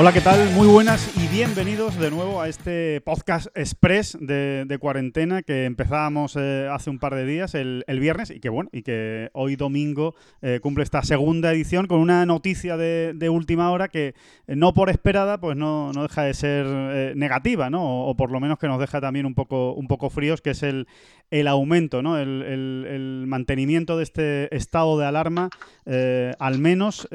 Hola, ¿qué tal? Muy buenas y bienvenidos de nuevo a este podcast express de, cuarentena que empezábamos eh, hace un par de días, el, viernes, y que bueno, y que hoy domingo eh, cumple esta segunda edición con una noticia de, última hora que eh, no por esperada, pues no, no deja de ser negativa, ¿no? O, por lo menos que nos deja también un poco, un poco fríos, que es el, el aumento, ¿no? El, el- mantenimiento de este estado de alarma, al menos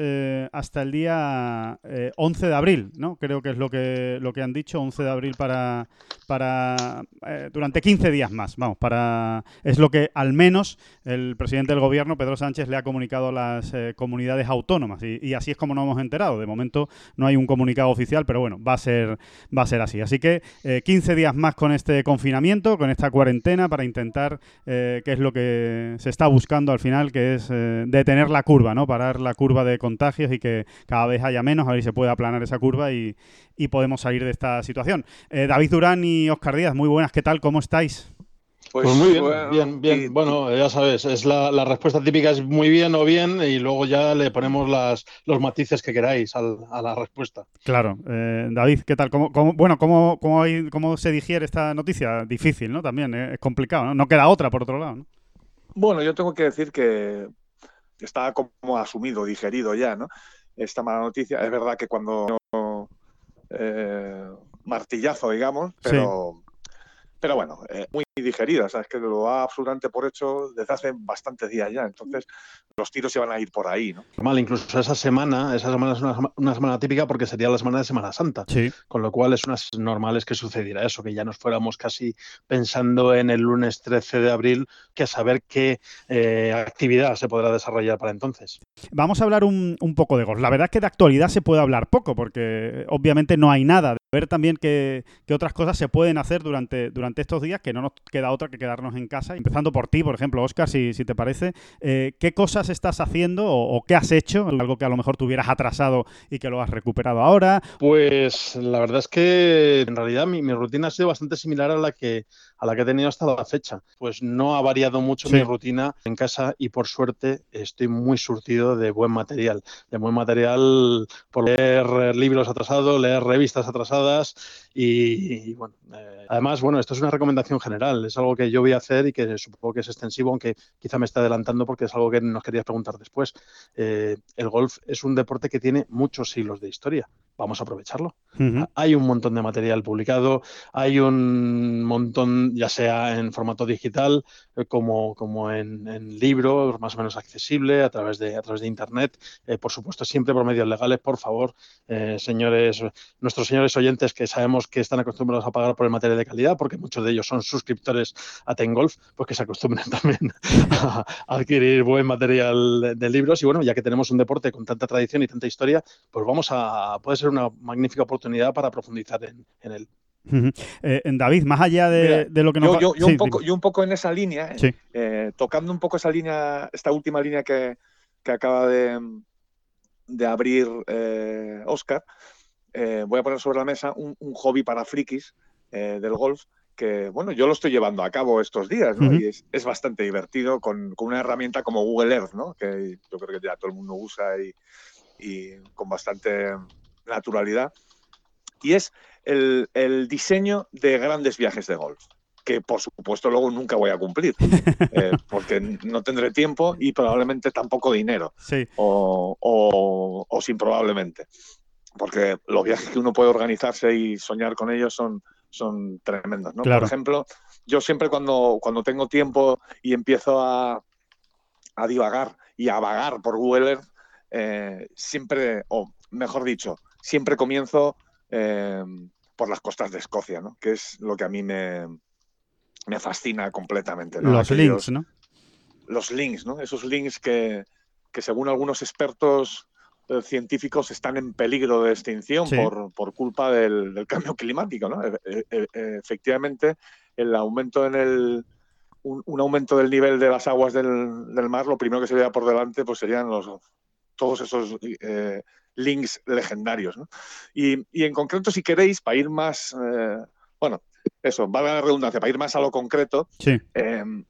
hasta el día eh, 11 de abril, ¿no? Creo que es lo que, lo que han dicho, 11 de abril para, para eh, durante 15 días más, vamos, para es lo que al menos el presidente del gobierno, Pedro Sánchez, le ha comunicado a las eh, comunidades autónomas y, así es como nos hemos enterado. De momento no hay un comunicado oficial, pero bueno, va a ser, va a ser así. Así que eh, 15 días más con este confinamiento, con esta cuarentena, para intentar, eh, que es lo que se está buscando al final, que es detener la curva, ¿no? Parar la curva de contagios y que cada vez haya menos, a ver si se puede aplanar esa curva y, y podemos salir de esta situación. Eh, David Durán y Oscar Díaz, muy buenas, ¿qué tal? ¿Cómo estáis? Pues, muy bien, bueno, bien, bien. y- Bueno, ya sabes, es la, la respuesta típica es muy bien o bien y luego ya le ponemos las, los matices que queráis al- a la respuesta. Claro, eh, David, ¿qué tal? ¿Cómo, cómo- bueno, ¿cómo, cómo, hay- ¿cómo se digiere esta noticia? Difícil, ¿no? También, eh, es complicado, ¿no? No queda otra, por otro lado, ¿no? Bueno, yo tengo que decir que está como asumido, digerido ya, ¿no? Esta mala noticia. Es verdad que cuando eh, martillazo, digamos, pero, pero bueno, eh, muy digerida, sabes que lo da absolutamente por hecho desde hace bastantes días ya. Entonces, los tiros se van a ir por ahí, ¿no? Normal, incluso esa semana, esa semana es una, una semana típica porque sería la semana de Semana Santa, Sí. con lo cual es unas normales que sucediera eso, que ya nos fuéramos casi pensando en el lunes 13 de abril, que a saber qué eh, actividad se podrá desarrollar para entonces. Vamos a hablar un, un poco de golf. La verdad es que de actualidad se puede hablar poco, porque obviamente no hay nada. Ver también qué, qué otras cosas se pueden hacer durante, durante estos días, que no nos queda otra que quedarnos en casa. Empezando por ti, por ejemplo, Oscar, si, si te parece. Eh, ¿Qué cosas estás haciendo o, qué has hecho? Algo que a lo mejor tuvieras atrasado y que lo has recuperado ahora. Pues la verdad es que en realidad mi, mi rutina ha sido bastante similar a la que a la que he tenido hasta la fecha. Pues no ha variado mucho Sí. mi rutina en casa y por suerte estoy muy surtido de buen material, de buen material por leer libros atrasados, leer revistas atrasadas y, y, bueno, eh, además bueno, esto es una recomendación general, es algo que yo voy a hacer y que supongo que es extensivo, aunque quizá me esté adelantando porque es algo que nos querías preguntar después. Eh, el golf es un deporte que tiene muchos siglos de historia. Vamos a aprovecharlo. Hay un montón de material publicado, hay un montón, ya sea en formato digital eh, como, como en, en libro, más o menos accesible a través de, a través de Internet. Eh, por supuesto, siempre por medios legales, por favor, eh, señores, nuestros señores oyentes que sabemos que están acostumbrados a pagar por el material de calidad, porque muchos de ellos son suscriptores a Tengolf, pues que se acostumbren también a, a adquirir buen material de, de libros. Y bueno, ya que tenemos un deporte con tanta tradición y tanta historia, pues vamos a, puede ser una magnífica oportunidad para profundizar en, en él. Eh, David, más allá de, Mira, de lo que nos Yo, yo- yo Sí, un poco, dime. yo un poco en esa línea, eh, Sí. eh, tocando un poco esa línea, esta última línea que, que acaba de, de abrir Oscar, voy a poner sobre la mesa un, un hobby para frikis del golf que, bueno, yo lo estoy llevando a cabo estos días, ¿no? Y es, es bastante divertido con, con una herramienta como Google Earth, ¿no? Que yo creo que ya todo el mundo usa y, y con bastante naturalidad. Y es el, el diseño de grandes viajes de golf que por supuesto luego nunca voy a cumplir, eh, porque no tendré tiempo y probablemente tampoco dinero, Sí. o, o, o sin probablemente, porque los viajes que uno puede organizarse y soñar con ellos son, son tremendos. ¿no? Claro. Por ejemplo, yo siempre cuando, cuando tengo tiempo y empiezo a, a divagar y a vagar por Google Earth, eh, siempre, o mejor dicho, siempre comienzo eh, por las costas de Escocia, ¿no? que es lo que a mí me, me fascina completamente. ¿no? Los Aquellos- links, ¿no? Los links, ¿no? Esos links que, que según algunos expertos eh, científicos están en peligro de extinción por, por, culpa del, cambio climático. ¿no? E, e, e, efectivamente, el aumento en el, un, aumento del nivel de las aguas del, mar, lo primero que se vea por delante pues serían los, todos esos eh, links legendarios. Y, en concreto, si queréis, para ir más, eh, bueno, eso, valga la redundancia, para ir más a lo concreto, em,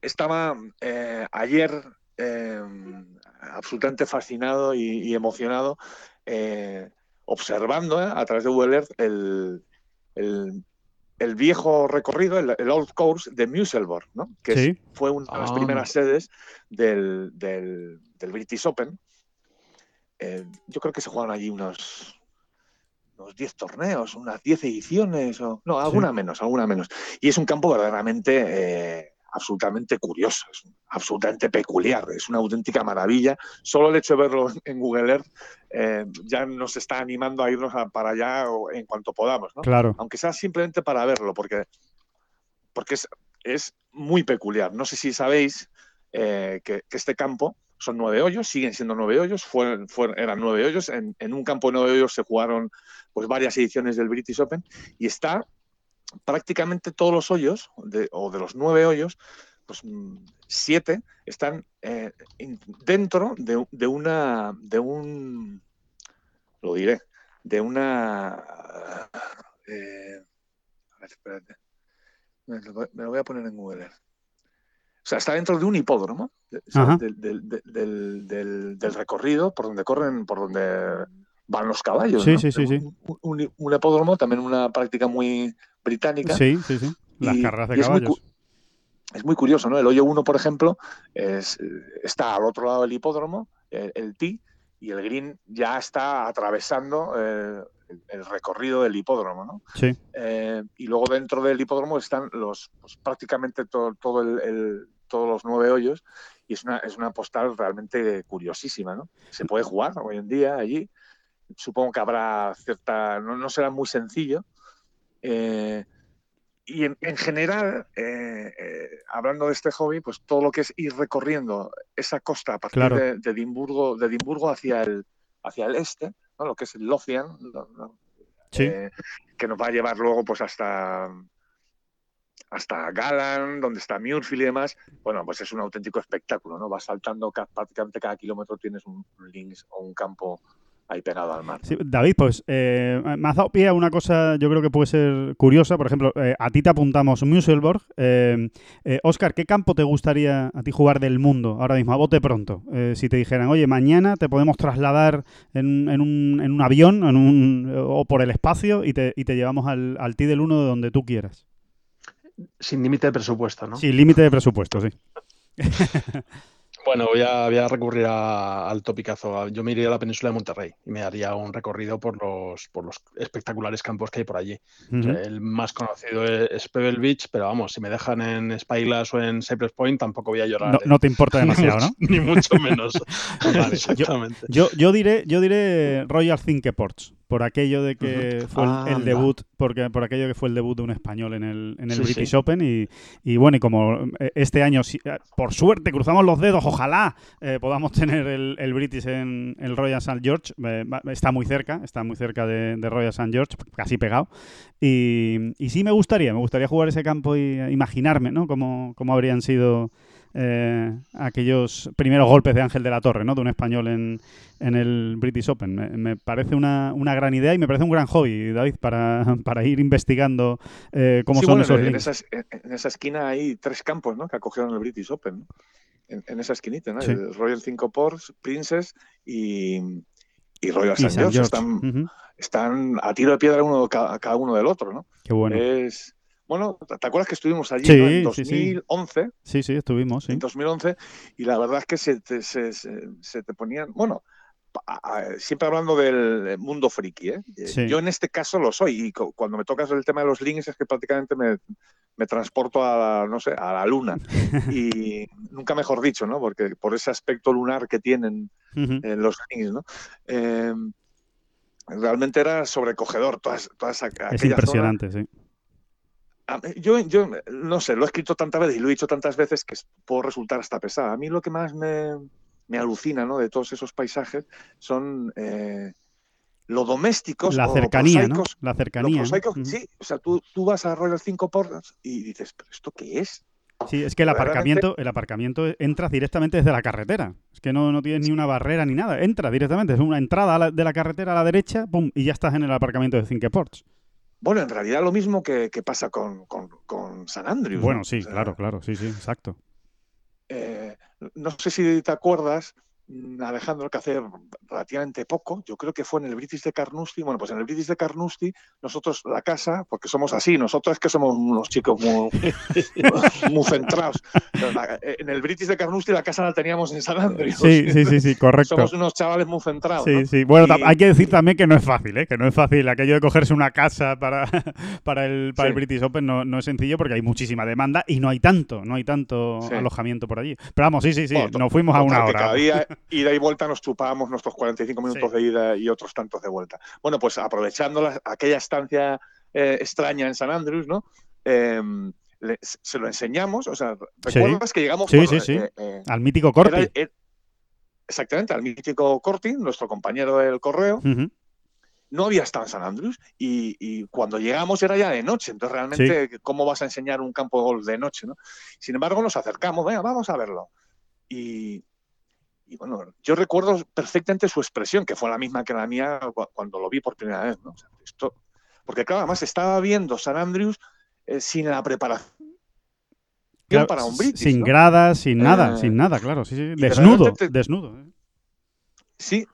estaba eh, ayer em, absolutamente fascinado y, emocionado observando a través de Google Earth el, el viejo recorrido, el, Old Course de Musselburgh, ¿no? que fue una de las ah. primeras sedes del, del, British Open. Eh, yo creo que se jugaron allí unos, unos 10 torneos, unas 10 ediciones, o, no, alguna menos, alguna menos. Y es un campo verdaderamente eh, absolutamente curioso, es absolutamente peculiar, es una auténtica maravilla. Solo el hecho de verlo en Google Earth eh, ya nos está animando a irnos para allá en cuanto podamos, ¿no? Claro. Aunque sea simplemente para verlo, porque, porque es, es muy peculiar. No sé si sabéis eh, que, este campo son nueve hoyos, siguen siendo nueve hoyos, fueron, eran nueve hoyos. En, en, un campo de nueve hoyos se jugaron pues, varias ediciones del British Open y está prácticamente todos los hoyos, o de los nueve hoyos, pues mm, siete están eh, dentro de, una, de un, lo diré, de una, eh, a ver, espérate, me lo, voy a poner en Google. O sea, está dentro de un hipódromo, del, recorrido por donde corren, por donde van los caballos. Sí, sí, sí, sí. Un, un, hipódromo, también una práctica muy británica. Sí, sí, sí. Las carreras de caballos. Es muy, curioso, ¿no? El hoyo 1, por ejemplo, es, está al otro lado del hipódromo, el, el tee, y el green ya está atravesando eh, el, recorrido del hipódromo, ¿no? Sí. Eh, y luego dentro del hipódromo están los pues, prácticamente todo, todo el, todos los nueve hoyos y es una, es una postal realmente curiosísima, ¿no? Se puede jugar hoy en día allí. Supongo que habrá cierta, no, no será muy sencillo, eh, y en, general, eh, eh, hablando de este hobby, pues todo lo que es ir recorriendo esa costa a partir de, Edimburgo, de Edimburgo hacia el, hacia el este, ¿no? lo que es el Lothian, que nos va a llevar luego pues hasta hasta Galan, donde está Muirfield y demás, bueno, pues es un auténtico espectáculo, ¿no? Vas saltando prácticamente cada kilómetro tienes un, links o un campo ahí pegado al mar. David, pues eh, me has dado pie a una cosa yo creo que puede ser curiosa. Por ejemplo, eh, a ti te apuntamos Musselborg. Eh, Oscar, ¿qué campo te gustaría a ti jugar del mundo ahora mismo, a bote pronto? si te dijeran, oye, mañana te podemos trasladar en, un, en un, avión en un, o por el espacio y te, y te llevamos al, al T del 1 de donde tú quieras. Sin límite de presupuesto, ¿no? Sin límite de presupuesto, sí. Bueno, voy a, recurrir al topicazo. Yo me iría a la península de Monterrey y me haría un recorrido por los, por los espectaculares campos que hay por allí. el más conocido es, Pebble Beach, pero vamos, si me dejan en Spyglass o en Cypress Point tampoco voy a llorar. No, ¿eh? te importa demasiado, ¿no? Ni mucho menos. Exactamente. Yo, yo, diré, yo diré Royal Ports por aquello de que fue el, debut, porque por aquello que fue el debut de un español en el, en el British Open y, y, bueno, y como eh, este año, eh, por suerte, cruzamos los dedos, ojalá eh, podamos tener el, el, British en el Royal St. George, está muy cerca, está muy cerca de, Royal St. George, casi pegado, y, y, sí me gustaría, me gustaría jugar ese campo y imaginarme, ¿no? Cómo, cómo habrían sido eh, aquellos primeros golpes de Ángel de la Torre, ¿no? De un español en, en el British Open. Me, parece una, una, gran idea y me parece un gran hobby, David, para, para ir investigando eh, cómo son esos en, en, esa esquina hay tres campos, ¿no? Que acogieron el British Open, en, esa esquinita, ¿no? El Royal Cinco Ports, Princess y, y Royal St. George. Están, están a tiro de piedra uno cada, uno del otro, ¿no? Qué bueno. Es, bueno, ¿te acuerdas que estuvimos allí en 2011? Sí, sí. estuvimos, sí. En 2011, y la verdad es que se te, se, te ponían, bueno, siempre hablando del mundo friki, ¿eh? Yo en este caso lo soy, y cuando me tocas el tema de los links es que prácticamente me, me transporto a la, no sé, a la luna. y nunca mejor dicho, ¿no? Porque por ese aspecto lunar que tienen los links, ¿no? Em, realmente era sobrecogedor todas, todas aquellas Es impresionante, sí yo, yo no sé, lo he escrito tantas veces y lo he dicho tantas veces que puedo resultar hasta pesado. A mí lo que más me, me alucina, ¿no? De todos esos paisajes, son eh, lo domésticos. La cercanía, ¿no? La cercanía. Sí, o sea, tú, tú vas a Royal Cinco Ports y dices, ¿pero esto qué es? Sí, es que el aparcamiento, el aparcamiento entras directamente desde la carretera. Es que no, no tienes ni una barrera ni nada. Entras directamente, es una entrada la- de la carretera a la derecha, pum, y ya estás en el aparcamiento de Cinque Ports. Bueno, en realidad lo mismo que, que pasa con, con- con San Andrews. ¿no? Bueno, sí, O sea, claro, claro, sí, sí, exacto. eh, no sé si te acuerdas, Alejandro, que hace relativamente poco, yo creo que fue en el British de Carnoustie, bueno, pues en el British de Carnoustie, nosotros la casa, porque somos así, nosotros es que somos unos chicos muy, muy centrados. La- En el British de Carnoustie la casa la teníamos en San Andrews. Sí, sí, sí, sí, correcto. Somos unos chavales muy centrados. Sí, ¿no? sí. Bueno, Y- hay que decir también que no es fácil, ¿eh? Que no es fácil. Aquello de cogerse una casa para, para, el, para el. British Open no, no es sencillo porque hay muchísima demanda y no hay tanto, no hay tanto Sí. alojamiento por allí. Pero vamos, sí, sí, sí. Bueno, nos fuimos a una hora. Cada día, ida y vuelta, nos chupábamos nuestros 45 minutos Sí. de ida y otros tantos de vuelta. Bueno, pues aprovechando la- aquella estancia eh, extraña en San Andrews, ¿no? Em, le- se lo enseñamos, o sea, Sí. ¿recuerdas que llegamos Sí, sí, sí. eh, eh, Al mítico Corti. exactamente, al mítico Corti, nuestro compañero del correo, Ujú. no había estado en San Andrews y, y cuando llegamos era ya de noche, entonces realmente, ¿cómo vas a enseñar un campo de golf de noche? ¿no? Sin embargo, nos acercamos, venga, vamos a verlo. Y, y bueno, yo recuerdo perfectamente su expresión, que fue la misma que la mía cu- cuando lo vi por primera vez. ¿no? O sea, esto, porque claro, además estaba viendo San Andrews eh, sin la preparación Claro, para un British. sin ¿no? gradas, sin nada, Eh, sin nada, claro. Sí, sí. y Desnudo, te- desnudo. ¿eh? Sí,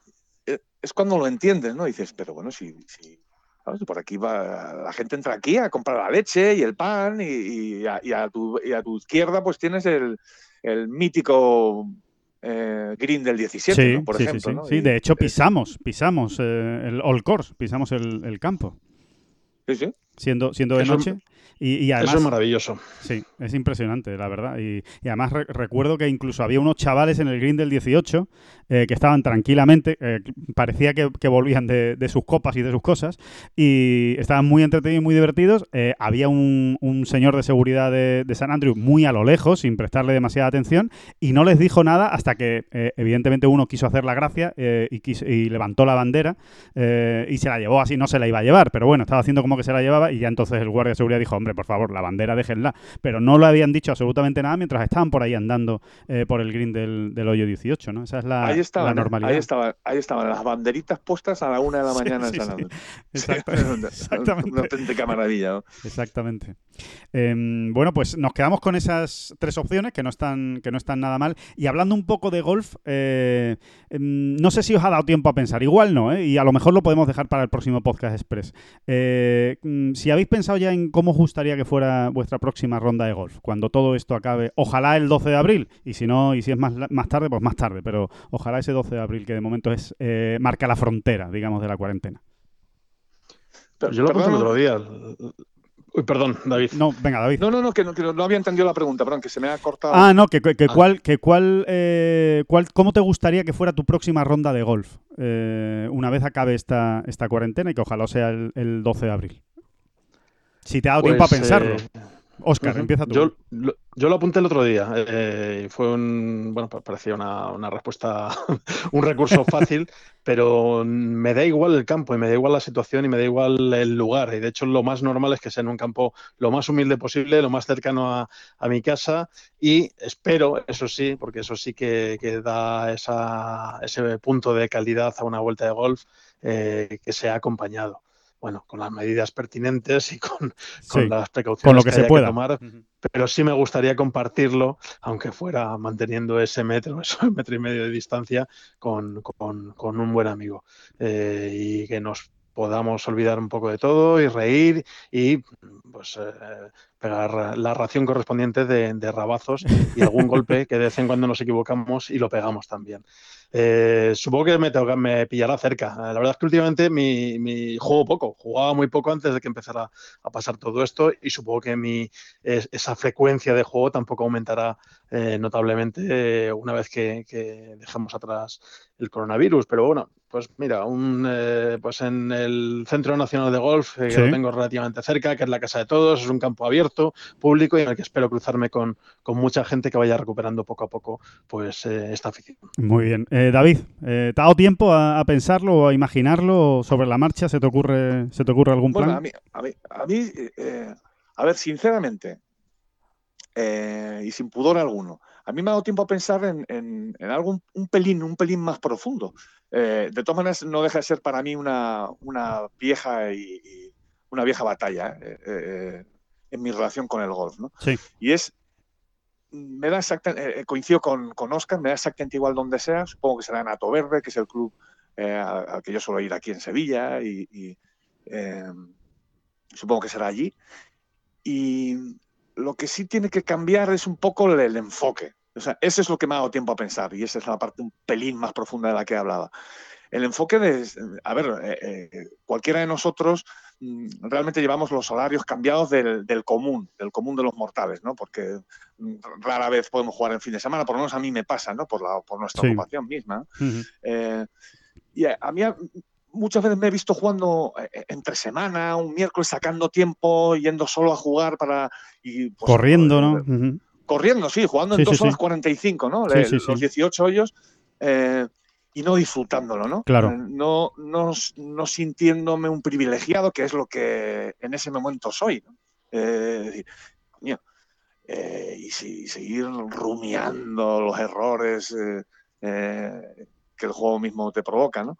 es cuando lo entiendes, ¿no? dices, pero bueno, si, si ¿sabes? por aquí va, la gente entra aquí a comprar la leche y el pan y, y a, y a tu, y a tu izquierda pues tienes el, el mítico eh, green del 17, Sí, ¿no? por sí, ejemplo. sí. ¿no? Sí, de hecho pisamos, pisamos eh, el all course, pisamos el, el campo, Sí, sí. Siendo, siendo de Eso- noche. Y, y además, Eso es maravilloso. Sí, es impresionante, la verdad. Y, y además re- recuerdo que incluso había unos chavales en el green del 18 eh, que estaban tranquilamente, eh, parecía que, que volvían de, de sus copas y de sus cosas, y estaban muy entretenidos y muy divertidos. Eh, había un, un señor de seguridad de, de San Andrew muy a lo lejos, sin prestarle demasiada atención, y no les dijo nada hasta que, evidentemente, uno quiso hacer la gracia y, quiso- y levantó la bandera y se la llevó así, no se la iba a llevar, pero bueno, estaba haciendo como que se la llevaba y ya entonces el guardia de seguridad dijo, hombre, por favor, la bandera déjenla. Pero no le habían dicho absolutamente nada mientras estaban por ahí andando eh, por el green del, del hoyo 18, ¿no? Esa es la, ahí estaban, la ¿eh? normalidad. ahí estaban, ahí estaban las banderitas puestas a la una de la Sí, mañana en sí, San sí. Andrés. Exacto- Una exactamente. auténtica maravilla. ¿no? Exactamente. Em, bueno, pues nos quedamos con esas tres opciones que no están, que no están nada mal. Y hablando un poco de golf, eh, em, no sé si os ha dado tiempo a pensar, igual no, ¿eh? y a lo mejor lo podemos dejar para el próximo podcast express. Eh, mm, si habéis pensado ya en cómo os gustaría que fuera vuestra próxima ronda de golf, cuando todo esto acabe, ojalá el 12 de abril, y si no, y si es más, más tarde, pues más tarde, pero ojalá ese 12 de abril que de momento es eh, marca la frontera, digamos, de la cuarentena. Pero- Yo lo apunté el perdón, otro día. Uy, perdón, David. No, venga, David. No, no, no, que no, que no- no había entendido la pregunta, perdón, que se me ha cortado. Ah, no, que, que- que Ah. cuál, que cuál, eh, cuál, ¿cómo te gustaría que fuera tu próxima ronda de golf eh, una vez acabe esta, esta cuarentena y que ojalá sea el, el 12 de abril? Si te ha dado tiempo a Pues, pensarlo. eh, Oscar, empieza tú. Yo lo, yo lo apunté el otro día eh, fue un, bueno, pa- parecía una, una respuesta, un recurso fácil, pero me da igual el campo y me da igual la situación y me da igual el lugar. Y de hecho lo más normal es que sea en un campo lo más humilde posible, lo más cercano a, a mi casa y espero, eso sí, porque eso sí que, que da esa, ese punto de calidad a una vuelta de golf, eh, que sea acompañado. Bueno, con las medidas pertinentes y con, con Sí, las precauciones con lo que se haya pueda. tomar, Ujú. pero sí me gustaría compartirlo, aunque fuera manteniendo ese metro, ese metro y medio de distancia con, con- con un buen amigo Eh, y que nos podamos olvidar un poco de todo y reír y pues eh, pegar la ración correspondiente de, de rabazos y algún golpe que de vez en cuando nos equivocamos y lo pegamos también. Eh, supongo que me, me pillará cerca. Eh, La verdad es que últimamente mi, juego poco, jugaba muy poco antes de que empezara a pasar todo esto y supongo que mi, es- esa frecuencia de juego tampoco aumentará eh, notablemente una vez que, que dejemos atrás el coronavirus, pero bueno, pues mira, un, eh, pues en el Centro Nacional de Golf, eh, que lo tengo relativamente cerca, que es la casa de todos, es un campo abierto, público y en el que espero cruzarme con, con mucha gente que vaya recuperando poco a poco pues eh, esta afición. Muy bien. David, ¿te ha dado tiempo a, pensarlo o a imaginarlo sobre la marcha? ¿Se te ocurre, se te ocurre algún plan? a mí, a mí, a, mí, a ver, sinceramente, y sin pudor alguno, a mí me ha dado tiempo a pensar en, en, algo un, pelín, un pelín más profundo. Eh, de todas maneras, no deja de ser para mí una, una vieja y, una vieja batalla eh, eh, en mi relación con el golf, ¿no? Sí. Y es, me da exactamente, coincido con, con, Oscar, me da exactamente igual donde sea, supongo que será en Ato Verde, que es el club al que yo suelo ir aquí en Sevilla, y, supongo que será allí. Y lo que sí tiene que cambiar es un poco el enfoque. O sea, eso es lo que me ha dado tiempo a pensar y esa es la parte un pelín más profunda de la que hablaba. El enfoque de, a ver, eh, eh, cualquiera de nosotros mm, realmente llevamos los horarios cambiados del, común, del común de los mortales, ¿no? Porque mm, rara vez podemos jugar en fin de semana, por lo menos a mí me pasa, ¿no? Por, la, por nuestra ocupación misma. Eh, y a, mí muchas veces me he visto jugando entre semana, un miércoles sacando tiempo, yendo solo a jugar para... Y, pues, Corriendo, ¿no? corriendo, sí, jugando en 2 horas 45, ¿no? los 18 hoyos eh, y no disfrutándolo, ¿no? Claro. Eh, no, no, sintiéndome un privilegiado, que es lo que en ese momento soy, ¿no? Eh, coño, y, seguir rumiando los errores que el juego mismo te provoca, ¿no?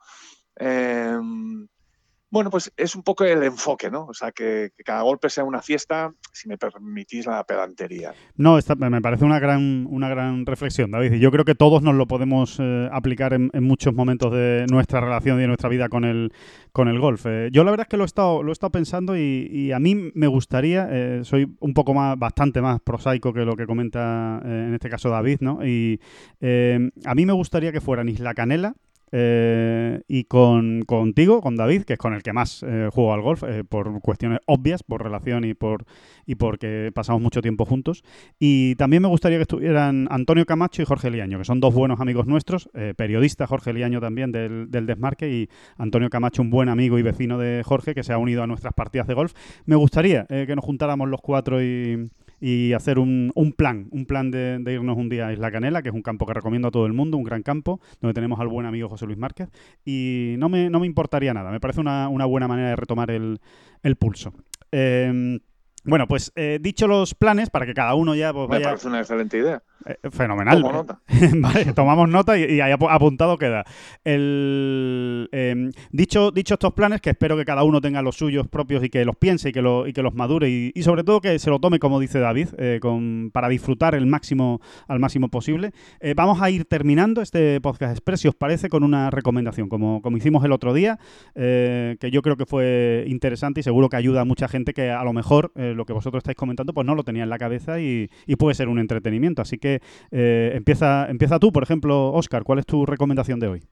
Bueno, pues es un poco el enfoque, ¿no? O sea, que, cada golpe sea una fiesta, si me permitís la pedantería. No, me parece una gran, una gran reflexión, David. Y yo creo que todos nos lo podemos eh, aplicar en, muchos momentos de nuestra relación y de nuestra vida con el, con el golf. Eh, yo la verdad es que lo he estado, lo he estado pensando y, a mí me gustaría, eh, soy un poco más, bastante más prosaico que lo que comenta en este caso David, ¿no? Y a mí me gustaría que fuera Isla Canela, eh, y con, contigo, con David, que es con el que más eh, juego al golf, eh, por cuestiones obvias, por relación y por y porque pasamos mucho tiempo juntos. Y también me gustaría que estuvieran Antonio Camacho y Jorge Liaño, que son dos buenos amigos nuestros, periodista Jorge Liaño también del, del, Desmarque y Antonio Camacho, un buen amigo y vecino de Jorge, que se ha unido a nuestras partidas de golf. Me gustaría que nos juntáramos los cuatro y, y hacer un, un, plan, un plan de, irnos un día a Isla Canela, que es un campo que recomiendo a todo el mundo, un gran campo, donde tenemos al buen amigo José Luis Márquez, y no me, no me importaría nada, me parece una, una buena manera de retomar el, el pulso. Eh, bueno, pues eh, dicho los planes, para que cada uno ya pues, vaya... Me parece una excelente idea. Eh, fenomenal. vale, tomamos nota y, ahí apuntado queda. El, em, dicho, dicho estos planes, que espero que cada uno tenga los suyos propios y que los piense y que, lo, y que los madure y, sobre todo que se lo tome, como dice David, eh, con, para disfrutar el máximo, al máximo posible. vamos a ir terminando este podcast express, si os parece, con una recomendación, como, como hicimos el otro día, que yo creo que fue interesante y seguro que ayuda a mucha gente que a lo mejor lo que vosotros estáis comentando, pues no lo tenía en la cabeza y, puede ser un entretenimiento. Así que eh, empieza, empieza tú, por ejemplo, Oscar, ¿cuál es tu recomendación de hoy?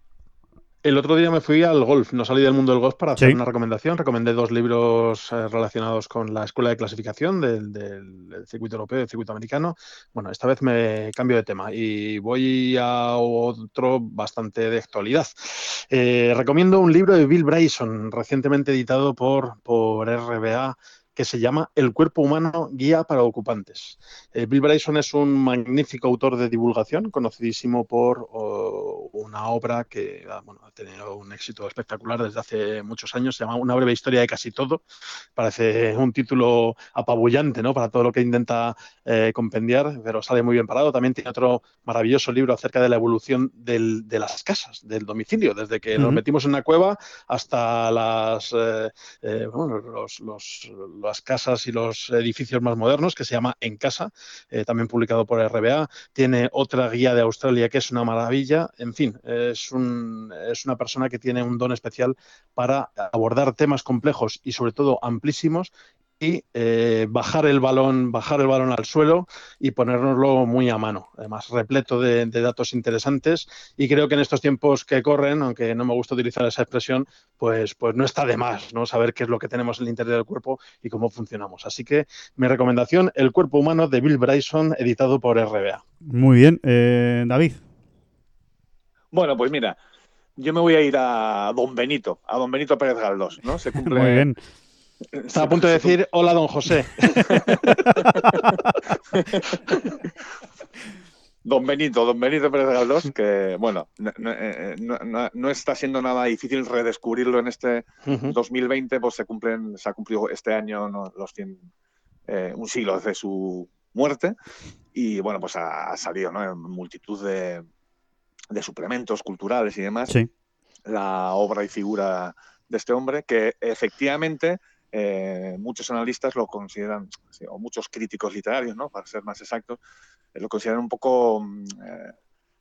El otro día me fui al golf, no salí del mundo del golf para hacer una recomendación. Recomendé dos libros eh, relacionados con la escuela de clasificación del, circuito europeo y del circuito americano. Bueno, esta vez me cambio de tema y voy a otro bastante de actualidad. Eh, recomiendo un libro de Bill Bryson, recientemente editado por, por RBA que se llama El cuerpo humano, guía para ocupantes. Eh, Bill Bryson es un magnífico autor de divulgación, conocidísimo por una obra que ah, ha tenido un éxito espectacular desde hace muchos años, se llama Una breve historia de casi todo. Parece un título apabullante ¿no? para todo lo que intenta eh, compendiar, pero sale muy bien parado. También tiene otro maravilloso libro acerca de la evolución de las casas, del domicilio, desde que nos metimos en una cueva hasta las, eh, los las casas y los edificios más modernos, que se llama En Casa, eh, también publicado por RBA. Tiene otra guía de Australia que es una maravilla. En fin, es, un, es una persona que tiene un don especial para abordar temas complejos y sobre todo amplísimos y eh, bajar el balón, bajar el balón al suelo y ponérnoslo muy a mano. Además, repleto de, datos interesantes y creo que en estos tiempos que corren, aunque no me gusta utilizar esa expresión, pues, pues no está de más, ¿no? Saber qué es lo que tenemos en el interior del cuerpo y cómo funcionamos. Así que mi recomendación, El cuerpo humano de Bill Bryson, editado por RBA. Muy bien, eh, David. Bueno, pues mira, yo me voy a ir a Don Benito, a Don Benito Pérez Galdós, ¿no? Se cumple, Muy bien. Estaba a punto de decir, hola, don José. Don Benito, Don Benito Pérez Galdós, que bueno, no, eh, no, no, no, está siendo nada difícil redescubrirlo en este uh -huh. 2020, pues se cumplen, se ha cumplido este año ¿no? los 100, eh, un siglo desde su muerte y bueno, pues ha, ha salido ¿no? en multitud de, de, suplementos culturales y demás sí. la obra y figura de este hombre que efectivamente eh, muchos analistas lo consideran, o muchos críticos literarios, ¿no? para ser más exactos, eh, lo consideran un poco eh,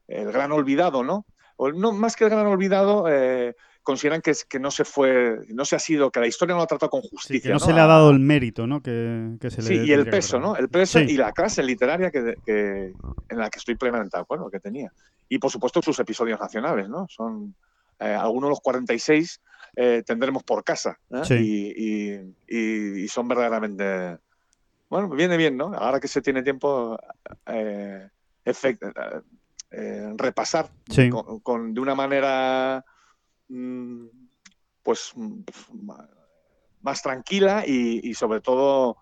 el gran olvidado, ¿no? O no más que el gran olvidado, eh, consideran que, que, no se fue, no se ha sido, que la historia no lo ha tratado con justicia. Sí, que no, ¿no? se le ha dado el mérito, ¿no? Que, que se le sí, y el peso, ¿no? El peso sí. y la clase literaria que, que, en la que estoy plenamente de acuerdo que tenía. Y por supuesto sus episodios nacionales, ¿no? Son eh, algunos de los 46 eh, tendremos por casa. ¿eh? Sí. Y, y, y, son verdaderamente. Bueno, viene bien, ¿no? Ahora que se tiene tiempo, eh, efect, repasar sí. con, con, de una manera, mmm, pues, más tranquila y, y sobre todo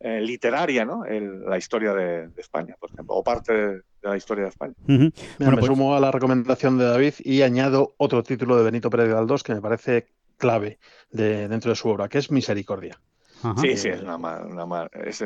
literaria, ¿no? El, la historia de, de, España, por ejemplo, o parte de la historia de España. Uh -huh. bueno, me pues... sumo a la recomendación de David y añado otro título de Benito Pérez Galdós que me parece clave de, dentro de su obra, que es Misericordia. Ajá. Sí, sí, es una, una, es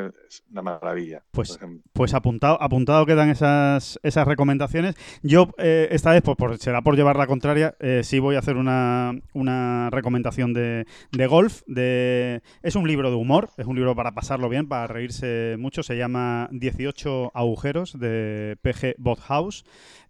una maravilla. Pues, pues apuntado, apuntado quedan esas, esas recomendaciones. Yo, eh, esta vez, pues, por, será por llevar la contraria, eh, sí voy a hacer una, una recomendación de, de, golf. De, es un libro de humor, es un libro para pasarlo bien, para reírse mucho. Se llama 18 agujeros de PG Bothaus.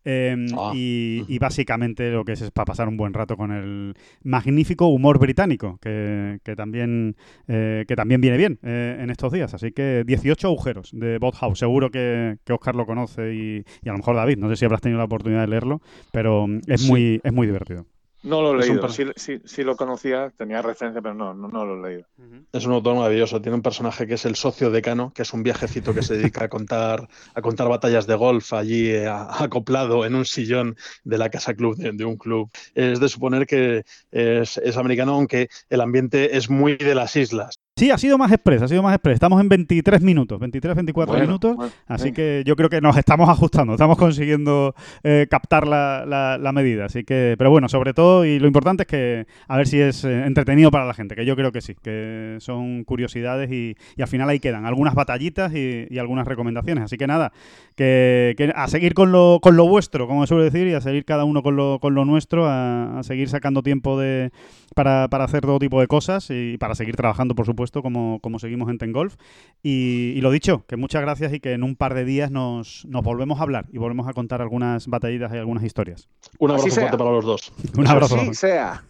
Eh, ah. y, y, básicamente lo que es es para pasar un buen rato con el magnífico humor británico, que, que también, eh, que también viene bien eh, en estos días. Así que 18 agujeros de Bothouse. Seguro que, que Oscar lo conoce y, y, a lo mejor David. No sé si habrás tenido la oportunidad de leerlo, pero es, sí. muy, es muy divertido. No lo he leído, sí, sí, sí, lo conocía, tenía referencia, pero no, no, no lo he leído. Uh -huh. Es un autor maravilloso, tiene un personaje que es el socio decano, que es un viajecito que se dedica a contar, a contar batallas de golf allí eh, acoplado en un sillón de la casa club de, de un club. Es de suponer que es, es americano, aunque el ambiente es muy de las islas. Sí, ha sido más express, ha sido más express. Estamos en 23 minutos, 23, 24 bueno, minutos. Bueno, así que yo creo que nos estamos ajustando, estamos consiguiendo eh, captar la, la, la, medida. Así que, pero bueno, sobre todo, y lo importante es que a ver si es eh, entretenido para la gente, que yo creo que sí, que son curiosidades y, y al final ahí quedan algunas batallitas y, y algunas recomendaciones. Así que nada, que, que, a seguir con lo, con lo vuestro, como suele decir, y a seguir cada uno con lo, con lo nuestro, a, a seguir sacando tiempo de, para, para hacer todo tipo de cosas y para seguir trabajando, por supuesto como, como seguimos en Tengolf. Y, y, lo dicho, que muchas gracias y que en un par de días nos, nos volvemos a hablar y volvemos a contar algunas batallitas y algunas historias. Un abrazo fuerte para los dos. Un abrazo. Así sea.